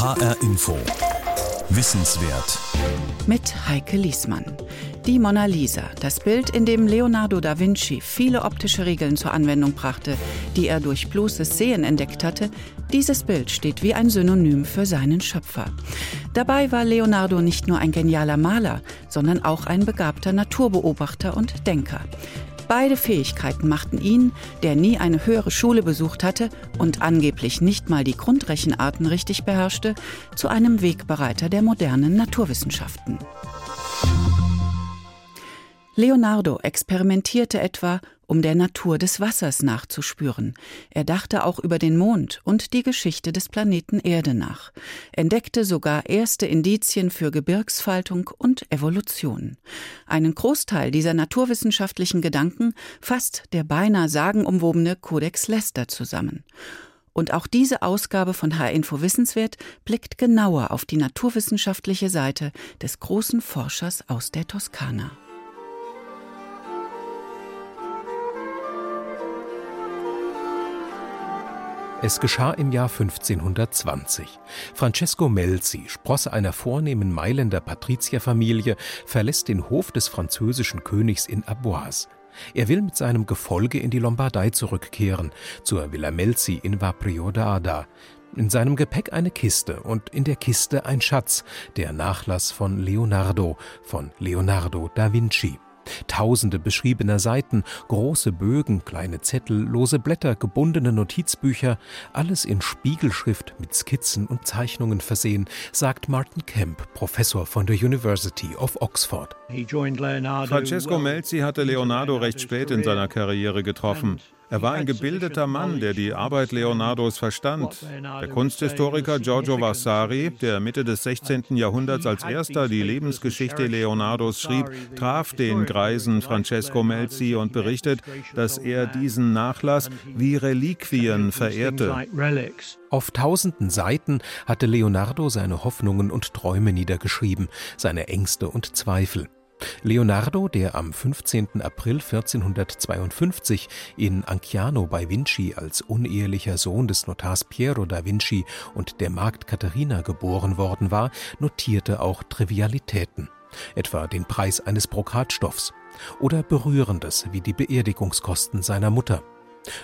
HR Info. Wissenswert. Mit Heike Liesmann. Die Mona Lisa, das Bild, in dem Leonardo da Vinci viele optische Regeln zur Anwendung brachte, die er durch bloßes Sehen entdeckt hatte, dieses Bild steht wie ein Synonym für seinen Schöpfer. Dabei war Leonardo nicht nur ein genialer Maler, sondern auch ein begabter Naturbeobachter und Denker. Beide Fähigkeiten machten ihn, der nie eine höhere Schule besucht hatte und angeblich nicht mal die Grundrechenarten richtig beherrschte, zu einem Wegbereiter der modernen Naturwissenschaften. Leonardo experimentierte etwa, um der Natur des Wassers nachzuspüren. Er dachte auch über den Mond und die Geschichte des Planeten Erde nach, entdeckte sogar erste Indizien für Gebirgsfaltung und Evolution. Einen Großteil dieser naturwissenschaftlichen Gedanken fasst der beinahe sagenumwobene Codex Leicester zusammen. Und auch diese Ausgabe von H-Info Wissenswert blickt genauer auf die naturwissenschaftliche Seite des großen Forschers aus der Toskana. Es geschah im Jahr 1520. Francesco Melzi, Sprosse einer vornehmen Mailänder Patrizierfamilie, verlässt den Hof des französischen Königs in Arboise. Er will mit seinem Gefolge in die Lombardei zurückkehren, zur Villa Melzi in Vaprio d'Ada. In seinem Gepäck eine Kiste und in der Kiste ein Schatz, der Nachlass von Leonardo, von Leonardo da Vinci. Tausende beschriebener Seiten, große Bögen, kleine Zettel, lose Blätter, gebundene Notizbücher, alles in Spiegelschrift mit Skizzen und Zeichnungen versehen, sagt Martin Kemp, Professor von der University of Oxford. Francesco Melzi hatte Leonardo recht spät in seiner Karriere getroffen. Er war ein gebildeter Mann, der die Arbeit Leonardos verstand. Der Kunsthistoriker Giorgio Vasari, der Mitte des 16. Jahrhunderts als erster die Lebensgeschichte Leonardos schrieb, traf den greisen Francesco Melzi und berichtet, dass er diesen Nachlass wie Reliquien verehrte. Auf tausenden Seiten hatte Leonardo seine Hoffnungen und Träume niedergeschrieben, seine Ängste und Zweifel. Leonardo, der am 15. April 1452 in Anciano bei Vinci als unehelicher Sohn des Notars Piero da Vinci und der Magd Katharina geboren worden war, notierte auch Trivialitäten, etwa den Preis eines Brokatstoffs oder Berührendes wie die Beerdigungskosten seiner Mutter.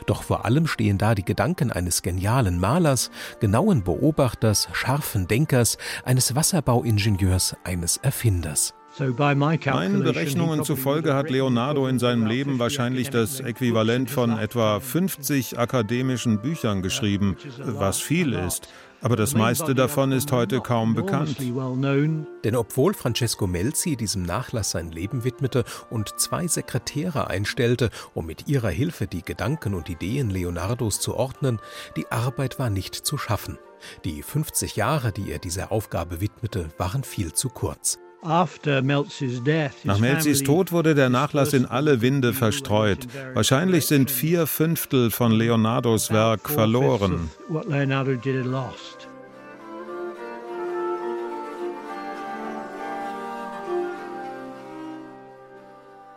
Doch vor allem stehen da die Gedanken eines genialen Malers, genauen Beobachters, scharfen Denkers, eines Wasserbauingenieurs, eines Erfinders. Meinen Berechnungen zufolge hat Leonardo in seinem Leben wahrscheinlich das Äquivalent von etwa 50 akademischen Büchern geschrieben, was viel ist. Aber das meiste davon ist heute kaum bekannt. Denn obwohl Francesco Melzi diesem Nachlass sein Leben widmete und zwei Sekretäre einstellte, um mit ihrer Hilfe die Gedanken und Ideen Leonardos zu ordnen, die Arbeit war nicht zu schaffen. Die 50 Jahre, die er dieser Aufgabe widmete, waren viel zu kurz. Nach Melzis Tod wurde der Nachlass in alle Winde verstreut. Wahrscheinlich sind vier Fünftel von Leonardos Werk verloren.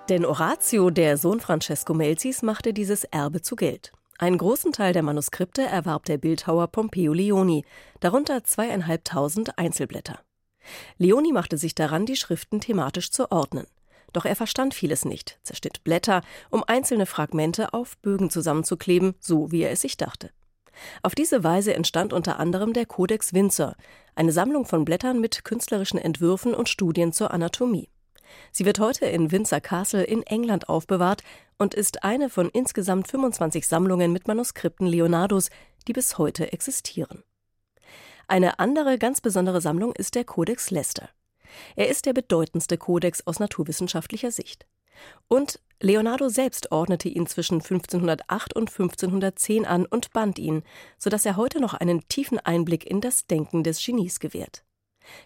Denn Orazio, der Sohn Francesco Melzis, machte dieses Erbe zu Geld. Einen großen Teil der Manuskripte erwarb der Bildhauer Pompeo Leoni, darunter zweieinhalbtausend Einzelblätter. Leoni machte sich daran, die Schriften thematisch zu ordnen. Doch er verstand vieles nicht, zerschnitt Blätter, um einzelne Fragmente auf Bögen zusammenzukleben, so wie er es sich dachte. Auf diese Weise entstand unter anderem der Codex Windsor, eine Sammlung von Blättern mit künstlerischen Entwürfen und Studien zur Anatomie. Sie wird heute in Windsor Castle in England aufbewahrt und ist eine von insgesamt 25 Sammlungen mit Manuskripten Leonardos, die bis heute existieren. Eine andere ganz besondere Sammlung ist der Codex Leicester. Er ist der bedeutendste Kodex aus naturwissenschaftlicher Sicht. Und Leonardo selbst ordnete ihn zwischen 1508 und 1510 an und band ihn, sodass er heute noch einen tiefen Einblick in das Denken des Genies gewährt.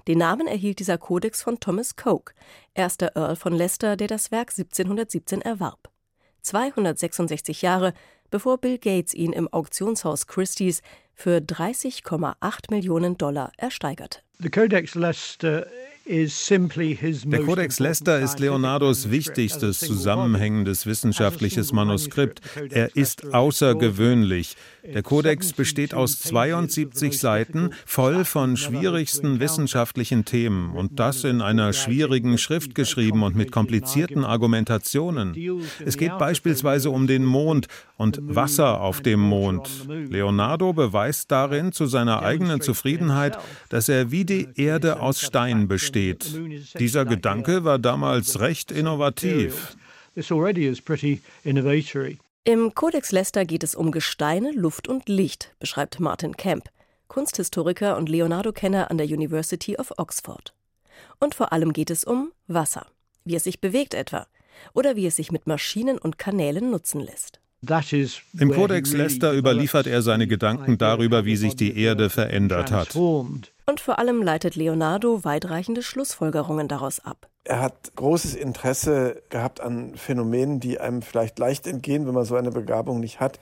Den Namen erhielt dieser Kodex von Thomas Coke, erster Earl von Leicester, der das Werk 1717 erwarb. 266 Jahre bevor Bill Gates ihn im Auktionshaus Christie's für 30,8 Millionen Dollar ersteigerte. The Codex Leicester der Codex Leicester ist Leonardos wichtigstes zusammenhängendes wissenschaftliches Manuskript. Er ist außergewöhnlich. Der Kodex besteht aus 72 Seiten, voll von schwierigsten wissenschaftlichen Themen und das in einer schwierigen Schrift geschrieben und mit komplizierten Argumentationen. Es geht beispielsweise um den Mond und Wasser auf dem Mond. Leonardo beweist darin zu seiner eigenen Zufriedenheit, dass er wie die Erde aus Stein besteht. Dieser Gedanke war damals recht innovativ. Im Codex Leicester geht es um Gesteine, Luft und Licht, beschreibt Martin Kemp, Kunsthistoriker und Leonardo-Kenner an der University of Oxford. Und vor allem geht es um Wasser, wie es sich bewegt etwa, oder wie es sich mit Maschinen und Kanälen nutzen lässt. Im Kodex Leicester überliefert er seine Gedanken darüber, wie sich die Erde verändert hat. Und vor allem leitet Leonardo weitreichende Schlussfolgerungen daraus ab. Er hat großes Interesse gehabt an Phänomenen, die einem vielleicht leicht entgehen, wenn man so eine Begabung nicht hat,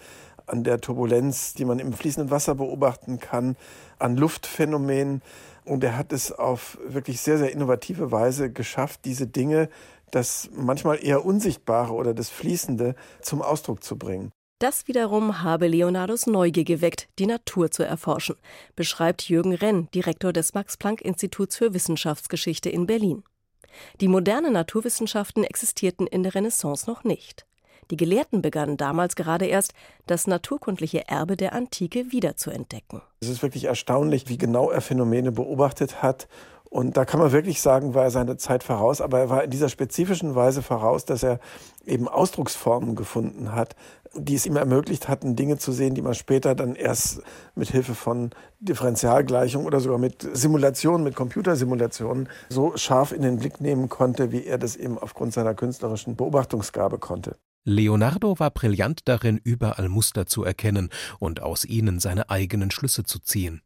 an der Turbulenz, die man im fließenden Wasser beobachten kann, an Luftphänomenen. Und er hat es auf wirklich sehr, sehr innovative Weise geschafft, diese Dinge, das manchmal eher Unsichtbare oder das Fließende, zum Ausdruck zu bringen. Das wiederum habe Leonardos Neugier geweckt, die Natur zu erforschen, beschreibt Jürgen Renn, Direktor des Max-Planck-Instituts für Wissenschaftsgeschichte in Berlin. Die modernen Naturwissenschaften existierten in der Renaissance noch nicht. Die Gelehrten begannen damals gerade erst, das naturkundliche Erbe der Antike wiederzuentdecken. Es ist wirklich erstaunlich, wie genau er Phänomene beobachtet hat und da kann man wirklich sagen, war er seine Zeit voraus, aber er war in dieser spezifischen Weise voraus, dass er eben Ausdrucksformen gefunden hat, die es ihm ermöglicht hatten, Dinge zu sehen, die man später dann erst mit Hilfe von Differentialgleichungen oder sogar mit Simulationen, mit Computersimulationen so scharf in den Blick nehmen konnte, wie er das eben aufgrund seiner künstlerischen Beobachtungsgabe konnte. Leonardo war brillant darin, überall Muster zu erkennen und aus ihnen seine eigenen Schlüsse zu ziehen.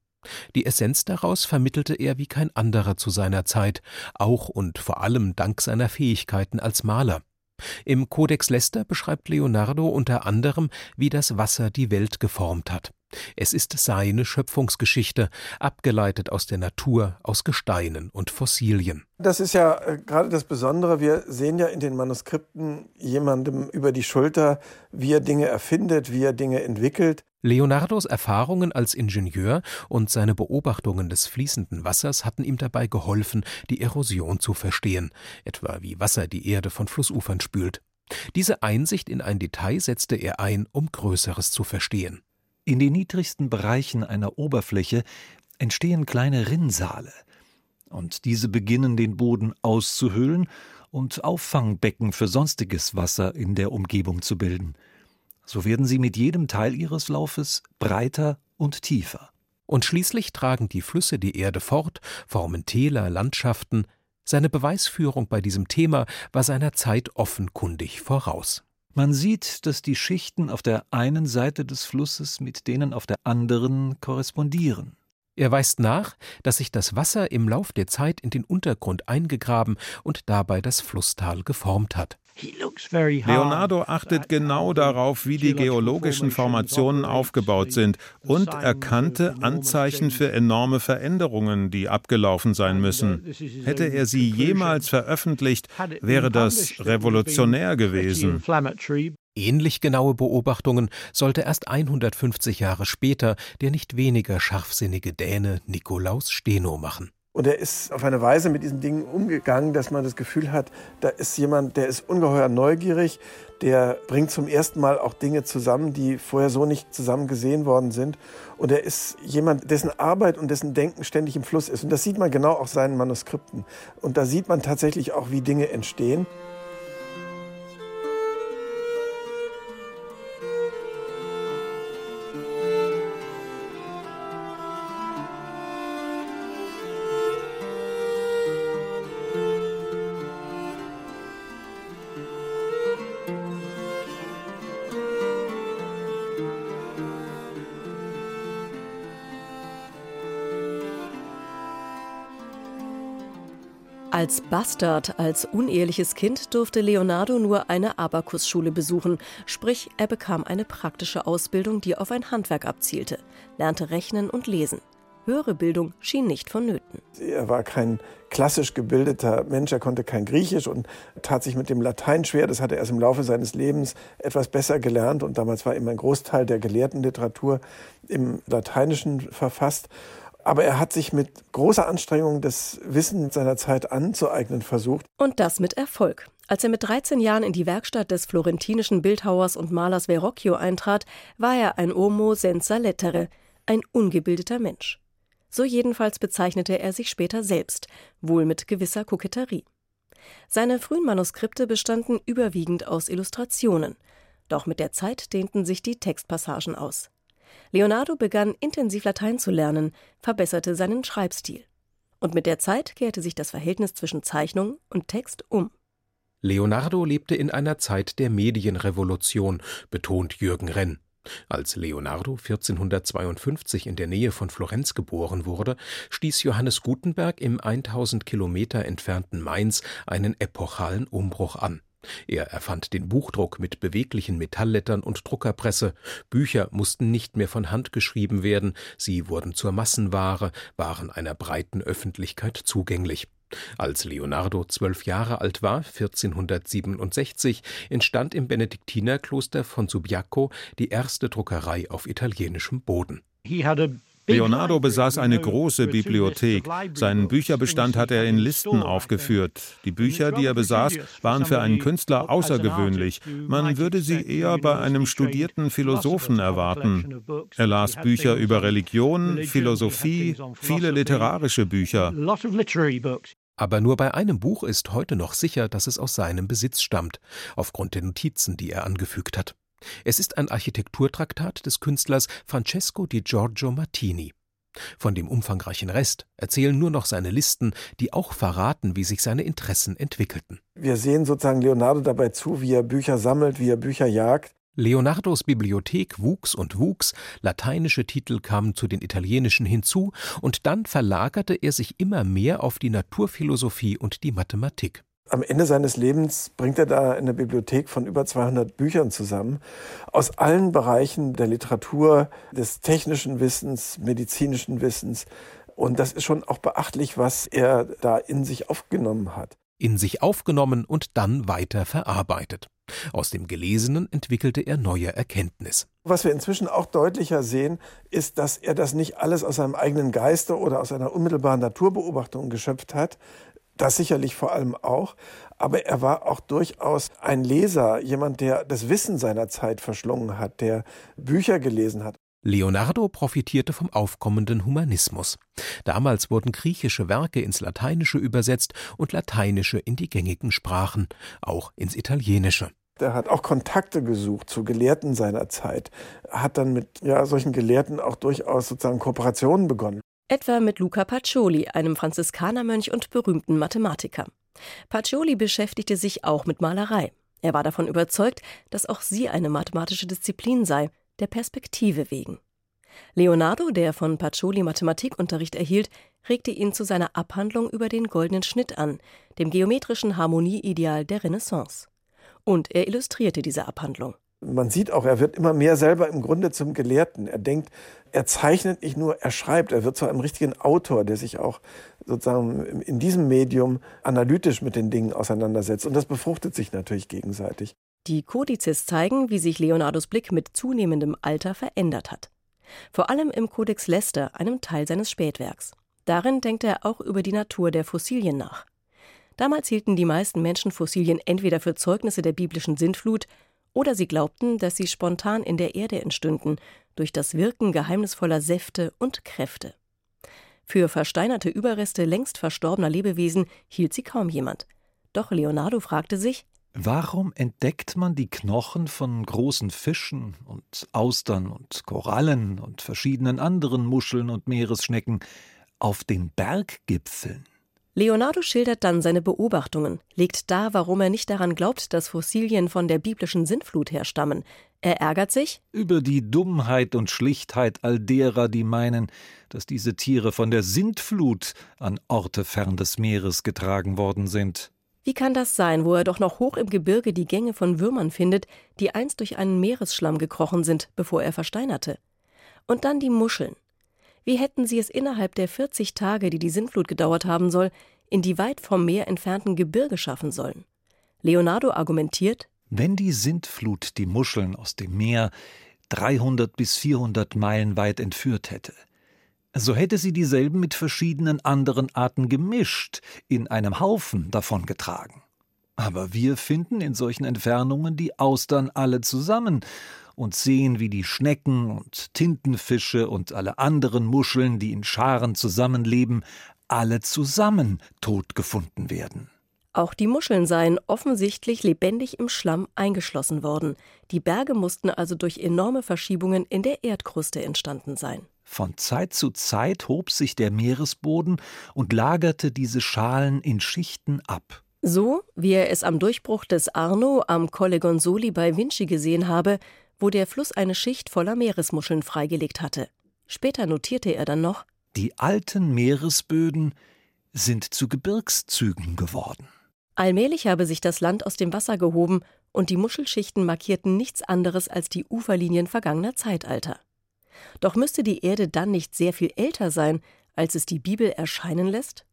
Die Essenz daraus vermittelte er wie kein anderer zu seiner Zeit, auch und vor allem dank seiner Fähigkeiten als Maler. Im Codex Leicester beschreibt Leonardo unter anderem, wie das Wasser die Welt geformt hat. Es ist seine Schöpfungsgeschichte, abgeleitet aus der Natur, aus Gesteinen und Fossilien. Das ist ja äh, gerade das Besondere. Wir sehen ja in den Manuskripten jemandem über die Schulter, wie er Dinge erfindet, wie er Dinge entwickelt. Leonardos Erfahrungen als Ingenieur und seine Beobachtungen des fließenden Wassers hatten ihm dabei geholfen, die Erosion zu verstehen, etwa wie Wasser die Erde von Flussufern spült. Diese Einsicht in ein Detail setzte er ein, um Größeres zu verstehen. In den niedrigsten Bereichen einer Oberfläche entstehen kleine Rinnsale, und diese beginnen den Boden auszuhöhlen und Auffangbecken für sonstiges Wasser in der Umgebung zu bilden. So werden sie mit jedem Teil ihres Laufes breiter und tiefer. Und schließlich tragen die Flüsse die Erde fort, formen Täler, Landschaften. Seine Beweisführung bei diesem Thema war seiner Zeit offenkundig voraus. Man sieht, dass die Schichten auf der einen Seite des Flusses mit denen auf der anderen korrespondieren. Er weist nach, dass sich das Wasser im Lauf der Zeit in den Untergrund eingegraben und dabei das Flusstal geformt hat. Leonardo achtet genau darauf, wie die geologischen Formationen aufgebaut sind und erkannte Anzeichen für enorme Veränderungen, die abgelaufen sein müssen. Hätte er sie jemals veröffentlicht, wäre das revolutionär gewesen. Ähnlich genaue Beobachtungen sollte erst 150 Jahre später der nicht weniger scharfsinnige Däne Nikolaus Steno machen. Und er ist auf eine Weise mit diesen Dingen umgegangen, dass man das Gefühl hat, da ist jemand, der ist ungeheuer neugierig, der bringt zum ersten Mal auch Dinge zusammen, die vorher so nicht zusammen gesehen worden sind. Und er ist jemand, dessen Arbeit und dessen Denken ständig im Fluss ist. Und das sieht man genau auch seinen Manuskripten. Und da sieht man tatsächlich auch, wie Dinge entstehen. Als Bastard, als uneheliches Kind durfte Leonardo nur eine Abakusschule besuchen, sprich er bekam eine praktische Ausbildung, die auf ein Handwerk abzielte, lernte rechnen und lesen. Höhere Bildung schien nicht vonnöten. Er war kein klassisch gebildeter Mensch, er konnte kein Griechisch und tat sich mit dem Latein schwer. Das hat er erst im Laufe seines Lebens etwas besser gelernt und damals war immer ein Großteil der Gelehrtenliteratur im Lateinischen verfasst. Aber er hat sich mit großer Anstrengung das Wissen seiner Zeit anzueignen versucht. Und das mit Erfolg. Als er mit 13 Jahren in die Werkstatt des florentinischen Bildhauers und Malers Verrocchio eintrat, war er ein Homo senza lettere, ein ungebildeter Mensch. So jedenfalls bezeichnete er sich später selbst, wohl mit gewisser Koketterie. Seine frühen Manuskripte bestanden überwiegend aus Illustrationen, doch mit der Zeit dehnten sich die Textpassagen aus. Leonardo begann intensiv Latein zu lernen, verbesserte seinen Schreibstil. Und mit der Zeit kehrte sich das Verhältnis zwischen Zeichnung und Text um. Leonardo lebte in einer Zeit der Medienrevolution, betont Jürgen Renn. Als Leonardo 1452 in der Nähe von Florenz geboren wurde, stieß Johannes Gutenberg im 1000 Kilometer entfernten Mainz einen epochalen Umbruch an. Er erfand den Buchdruck mit beweglichen Metalllettern und Druckerpresse. Bücher mussten nicht mehr von Hand geschrieben werden, sie wurden zur Massenware, waren einer breiten Öffentlichkeit zugänglich. Als Leonardo zwölf Jahre alt war, 1467, entstand im Benediktinerkloster von Subiaco die erste Druckerei auf italienischem Boden. Leonardo besaß eine große Bibliothek. Seinen Bücherbestand hat er in Listen aufgeführt. Die Bücher, die er besaß, waren für einen Künstler außergewöhnlich. Man würde sie eher bei einem studierten Philosophen erwarten. Er las Bücher über Religion, Philosophie, viele literarische Bücher. Aber nur bei einem Buch ist heute noch sicher, dass es aus seinem Besitz stammt, aufgrund der Notizen, die er angefügt hat. Es ist ein Architekturtraktat des Künstlers Francesco di Giorgio Martini. Von dem umfangreichen Rest erzählen nur noch seine Listen, die auch verraten, wie sich seine Interessen entwickelten. Wir sehen sozusagen Leonardo dabei zu, wie er Bücher sammelt, wie er Bücher jagt. Leonardos Bibliothek wuchs und wuchs, lateinische Titel kamen zu den italienischen hinzu, und dann verlagerte er sich immer mehr auf die Naturphilosophie und die Mathematik. Am Ende seines Lebens bringt er da eine Bibliothek von über 200 Büchern zusammen, aus allen Bereichen der Literatur, des technischen Wissens, medizinischen Wissens. Und das ist schon auch beachtlich, was er da in sich aufgenommen hat. In sich aufgenommen und dann weiter verarbeitet. Aus dem Gelesenen entwickelte er neue Erkenntnis. Was wir inzwischen auch deutlicher sehen, ist, dass er das nicht alles aus seinem eigenen Geiste oder aus einer unmittelbaren Naturbeobachtung geschöpft hat, das sicherlich vor allem auch. Aber er war auch durchaus ein Leser, jemand, der das Wissen seiner Zeit verschlungen hat, der Bücher gelesen hat. Leonardo profitierte vom aufkommenden Humanismus. Damals wurden griechische Werke ins Lateinische übersetzt und lateinische in die gängigen Sprachen, auch ins Italienische. Er hat auch Kontakte gesucht zu Gelehrten seiner Zeit, hat dann mit ja, solchen Gelehrten auch durchaus sozusagen Kooperationen begonnen etwa mit Luca Pacioli, einem Franziskanermönch und berühmten Mathematiker. Pacioli beschäftigte sich auch mit Malerei. Er war davon überzeugt, dass auch sie eine mathematische Disziplin sei, der Perspektive wegen. Leonardo, der von Pacioli Mathematikunterricht erhielt, regte ihn zu seiner Abhandlung über den goldenen Schnitt an, dem geometrischen Harmonieideal der Renaissance. Und er illustrierte diese Abhandlung. Man sieht auch, er wird immer mehr selber im Grunde zum Gelehrten. Er denkt, er zeichnet nicht nur, er schreibt, er wird zu einem richtigen Autor, der sich auch sozusagen in diesem Medium analytisch mit den Dingen auseinandersetzt. Und das befruchtet sich natürlich gegenseitig. Die Kodizes zeigen, wie sich Leonardos Blick mit zunehmendem Alter verändert hat. Vor allem im Codex Leicester, einem Teil seines Spätwerks. Darin denkt er auch über die Natur der Fossilien nach. Damals hielten die meisten Menschen Fossilien entweder für Zeugnisse der biblischen Sintflut oder sie glaubten, dass sie spontan in der Erde entstünden, durch das Wirken geheimnisvoller Säfte und Kräfte. Für versteinerte Überreste längst verstorbener Lebewesen hielt sie kaum jemand. Doch Leonardo fragte sich, Warum entdeckt man die Knochen von großen Fischen und Austern und Korallen und verschiedenen anderen Muscheln und Meeresschnecken auf den Berggipfeln? Leonardo schildert dann seine Beobachtungen, legt dar, warum er nicht daran glaubt, dass Fossilien von der biblischen Sintflut herstammen. Er ärgert sich über die Dummheit und Schlichtheit all derer, die meinen, dass diese Tiere von der Sintflut an Orte fern des Meeres getragen worden sind. Wie kann das sein, wo er doch noch hoch im Gebirge die Gänge von Würmern findet, die einst durch einen Meeresschlamm gekrochen sind, bevor er versteinerte? Und dann die Muscheln. Wie hätten sie es innerhalb der 40 Tage, die die Sintflut gedauert haben soll, in die weit vom Meer entfernten Gebirge schaffen sollen? Leonardo argumentiert, wenn die Sintflut die Muscheln aus dem Meer 300 bis 400 Meilen weit entführt hätte, so hätte sie dieselben mit verschiedenen anderen Arten gemischt, in einem Haufen davongetragen. Aber wir finden in solchen Entfernungen die Austern alle zusammen und sehen, wie die Schnecken und Tintenfische und alle anderen Muscheln, die in Scharen zusammenleben, alle zusammen tot gefunden werden. Auch die Muscheln seien offensichtlich lebendig im Schlamm eingeschlossen worden. Die Berge mussten also durch enorme Verschiebungen in der Erdkruste entstanden sein. Von Zeit zu Zeit hob sich der Meeresboden und lagerte diese Schalen in Schichten ab. So, wie er es am Durchbruch des Arno am Colle Gonzoli bei Vinci gesehen habe, wo der Fluss eine Schicht voller Meeresmuscheln freigelegt hatte. Später notierte er dann noch: Die alten Meeresböden sind zu Gebirgszügen geworden. Allmählich habe sich das Land aus dem Wasser gehoben und die Muschelschichten markierten nichts anderes als die Uferlinien vergangener Zeitalter. Doch müsste die Erde dann nicht sehr viel älter sein, als es die Bibel erscheinen lässt?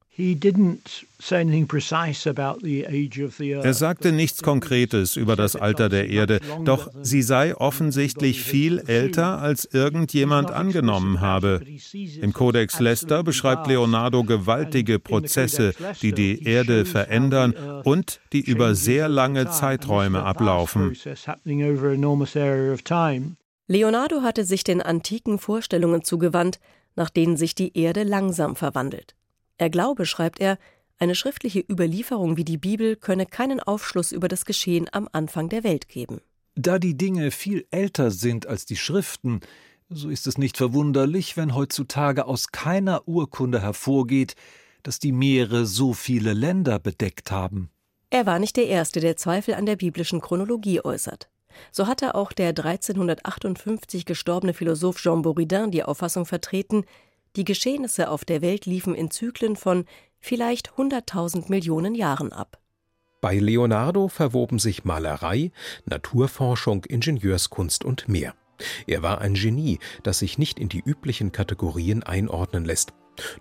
Er sagte nichts Konkretes über das Alter der Erde, doch sie sei offensichtlich viel älter, als irgendjemand angenommen habe. Im Kodex Leicester beschreibt Leonardo gewaltige Prozesse, die die Erde verändern und die über sehr lange Zeiträume ablaufen. Leonardo hatte sich den antiken Vorstellungen zugewandt, nach denen sich die Erde langsam verwandelt. Er glaube, schreibt er, eine schriftliche Überlieferung wie die Bibel könne keinen Aufschluss über das Geschehen am Anfang der Welt geben. Da die Dinge viel älter sind als die Schriften, so ist es nicht verwunderlich, wenn heutzutage aus keiner Urkunde hervorgeht, dass die Meere so viele Länder bedeckt haben. Er war nicht der Erste, der Zweifel an der biblischen Chronologie äußert. So hatte auch der 1358 gestorbene Philosoph Jean Buridan die Auffassung vertreten, die Geschehnisse auf der Welt liefen in Zyklen von vielleicht 100.000 Millionen Jahren ab. Bei Leonardo verwoben sich Malerei, Naturforschung, Ingenieurskunst und mehr. Er war ein Genie, das sich nicht in die üblichen Kategorien einordnen lässt.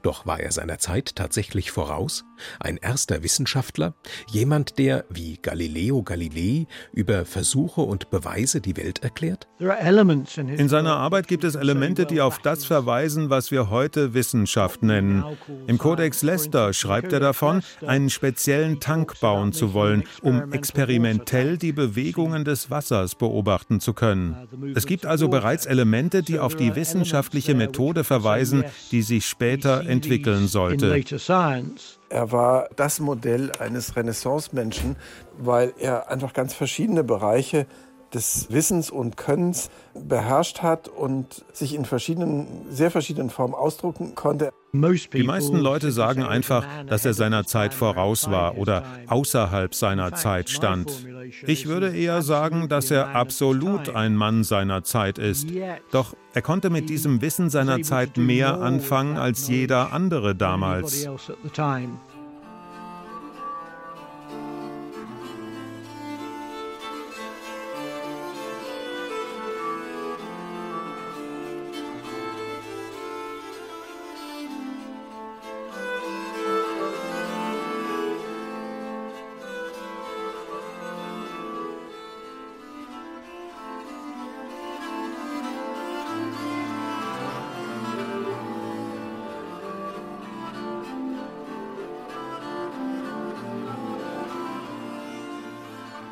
Doch war er seiner Zeit tatsächlich voraus? Ein erster Wissenschaftler? Jemand, der, wie Galileo Galilei, über Versuche und Beweise die Welt erklärt? In seiner Arbeit gibt es Elemente, die auf das verweisen, was wir heute Wissenschaft nennen. Im Kodex Leicester schreibt er davon, einen speziellen Tank bauen zu wollen, um experimentell die Bewegungen des Wassers beobachten zu können. Es gibt also bereits Elemente, die auf die wissenschaftliche Methode verweisen, die sich später weiterentwickeln sollte. Er war das Modell eines Renaissance-Menschen, weil er einfach ganz verschiedene Bereiche des Wissens und Könnens beherrscht hat und sich in verschiedenen, sehr verschiedenen Formen ausdrucken konnte. Die meisten Leute sagen einfach, dass er seiner Zeit voraus war oder außerhalb seiner Zeit stand. Ich würde eher sagen, dass er absolut ein Mann seiner Zeit ist. Doch er konnte mit diesem Wissen seiner Zeit mehr anfangen als jeder andere damals.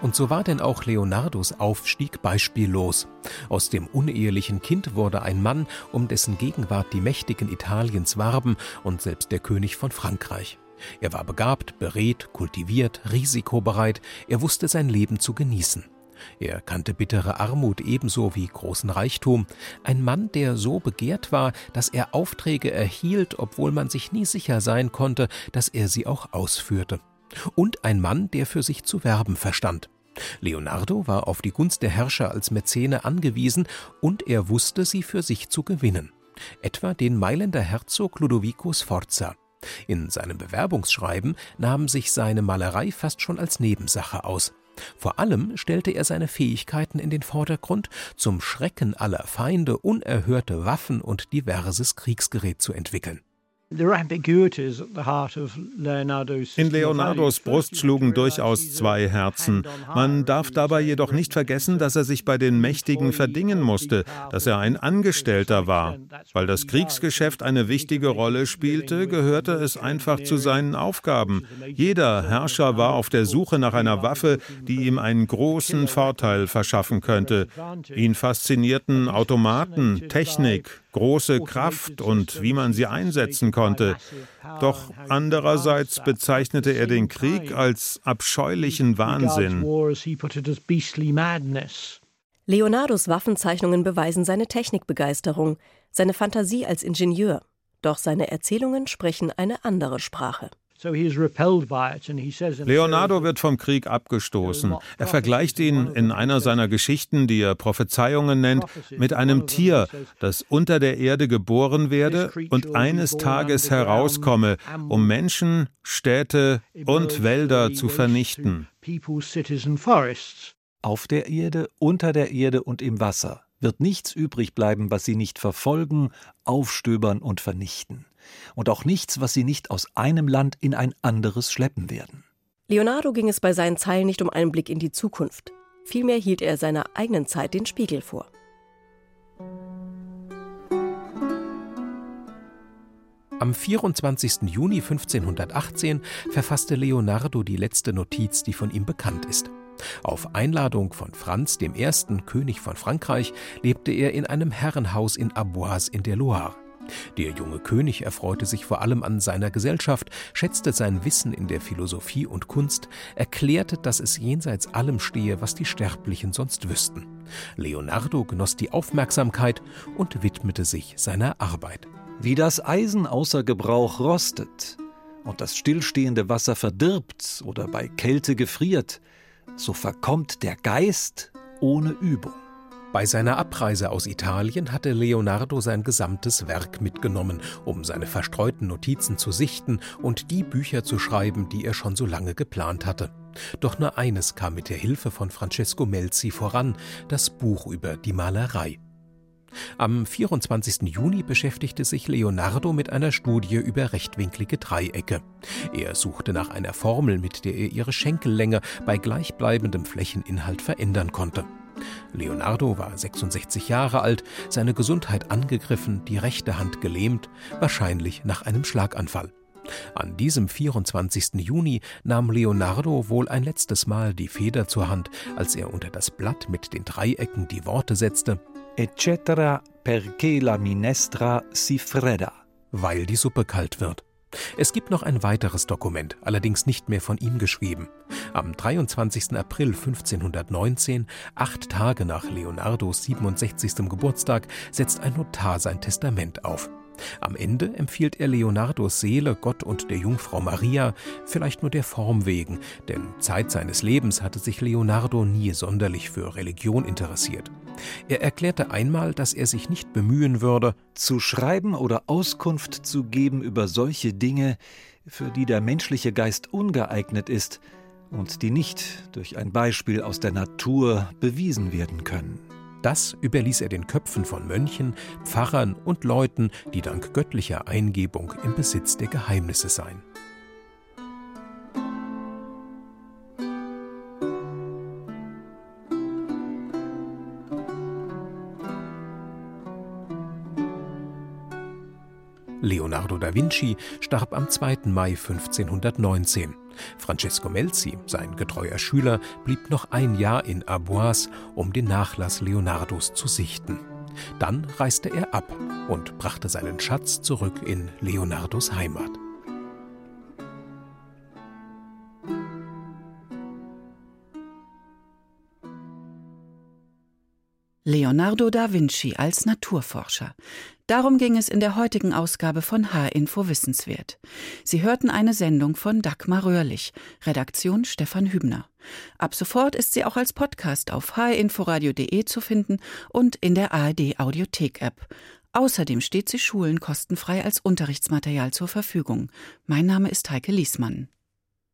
Und so war denn auch Leonardos Aufstieg beispiellos. Aus dem unehelichen Kind wurde ein Mann, um dessen Gegenwart die Mächtigen Italiens warben und selbst der König von Frankreich. Er war begabt, beredt, kultiviert, risikobereit, er wusste sein Leben zu genießen. Er kannte bittere Armut ebenso wie großen Reichtum, ein Mann, der so begehrt war, dass er Aufträge erhielt, obwohl man sich nie sicher sein konnte, dass er sie auch ausführte. Und ein Mann, der für sich zu werben verstand. Leonardo war auf die Gunst der Herrscher als Mäzene angewiesen und er wusste, sie für sich zu gewinnen. Etwa den Mailänder Herzog Ludovico Sforza. In seinem Bewerbungsschreiben nahm sich seine Malerei fast schon als Nebensache aus. Vor allem stellte er seine Fähigkeiten in den Vordergrund, zum Schrecken aller Feinde unerhörte Waffen und diverses Kriegsgerät zu entwickeln. In Leonardos Brust schlugen durchaus zwei Herzen. Man darf dabei jedoch nicht vergessen, dass er sich bei den Mächtigen verdingen musste, dass er ein Angestellter war. Weil das Kriegsgeschäft eine wichtige Rolle spielte, gehörte es einfach zu seinen Aufgaben. Jeder Herrscher war auf der Suche nach einer Waffe, die ihm einen großen Vorteil verschaffen könnte. Ihn faszinierten Automaten, Technik, große Kraft und wie man sie einsetzen konnte. Doch andererseits bezeichnete er den Krieg als abscheulichen Wahnsinn. Leonardos Waffenzeichnungen beweisen seine Technikbegeisterung, seine Fantasie als Ingenieur. Doch seine Erzählungen sprechen eine andere Sprache. Leonardo wird vom Krieg abgestoßen. Er vergleicht ihn in einer seiner Geschichten, die er Prophezeiungen nennt, mit einem Tier, das unter der Erde geboren werde und eines Tages herauskomme, um Menschen, Städte und Wälder zu vernichten. Auf der Erde, unter der Erde und im Wasser wird nichts übrig bleiben, was sie nicht verfolgen, aufstöbern und vernichten und auch nichts, was sie nicht aus einem Land in ein anderes schleppen werden. Leonardo ging es bei seinen Zeilen nicht um einen Blick in die Zukunft. Vielmehr hielt er seiner eigenen Zeit den Spiegel vor. Am 24. Juni 1518 verfasste Leonardo die letzte Notiz, die von ihm bekannt ist. Auf Einladung von Franz I., König von Frankreich, lebte er in einem Herrenhaus in Aboise in der Loire. Der junge König erfreute sich vor allem an seiner Gesellschaft, schätzte sein Wissen in der Philosophie und Kunst, erklärte, dass es jenseits allem stehe, was die Sterblichen sonst wüssten. Leonardo genoss die Aufmerksamkeit und widmete sich seiner Arbeit. Wie das Eisen außer Gebrauch rostet und das stillstehende Wasser verdirbt oder bei Kälte gefriert, so verkommt der Geist ohne Übung. Bei seiner Abreise aus Italien hatte Leonardo sein gesamtes Werk mitgenommen, um seine verstreuten Notizen zu sichten und die Bücher zu schreiben, die er schon so lange geplant hatte. Doch nur eines kam mit der Hilfe von Francesco Melzi voran, das Buch über die Malerei. Am 24. Juni beschäftigte sich Leonardo mit einer Studie über rechtwinklige Dreiecke. Er suchte nach einer Formel, mit der er ihre Schenkellänge bei gleichbleibendem Flächeninhalt verändern konnte. Leonardo war 66 Jahre alt, seine Gesundheit angegriffen, die rechte Hand gelähmt, wahrscheinlich nach einem Schlaganfall. An diesem 24. Juni nahm Leonardo wohl ein letztes Mal die Feder zur Hand, als er unter das Blatt mit den Dreiecken die Worte setzte Eccetera perché la minestra si fredda. Weil die Suppe kalt wird. Es gibt noch ein weiteres Dokument, allerdings nicht mehr von ihm geschrieben. Am 23. April 1519, acht Tage nach Leonardos 67. Geburtstag, setzt ein Notar sein Testament auf. Am Ende empfiehlt er Leonardos Seele Gott und der Jungfrau Maria, vielleicht nur der Form wegen, denn Zeit seines Lebens hatte sich Leonardo nie sonderlich für Religion interessiert. Er erklärte einmal, dass er sich nicht bemühen würde, zu schreiben oder Auskunft zu geben über solche Dinge, für die der menschliche Geist ungeeignet ist und die nicht durch ein Beispiel aus der Natur bewiesen werden können. Das überließ er den Köpfen von Mönchen, Pfarrern und Leuten, die dank göttlicher Eingebung im Besitz der Geheimnisse seien. Leonardo da Vinci starb am 2. Mai 1519. Francesco Melzi, sein getreuer Schüler, blieb noch ein Jahr in Arboise, um den Nachlass Leonardos zu sichten. Dann reiste er ab und brachte seinen Schatz zurück in Leonardos Heimat. Leonardo da Vinci als Naturforscher. Darum ging es in der heutigen Ausgabe von H-Info Wissenswert. Sie hörten eine Sendung von Dagmar Röhrlich, Redaktion Stefan Hübner. Ab sofort ist sie auch als Podcast auf hinforadio.de zu finden und in der ARD Audiothek App. Außerdem steht sie Schulen kostenfrei als Unterrichtsmaterial zur Verfügung. Mein Name ist Heike Liesmann.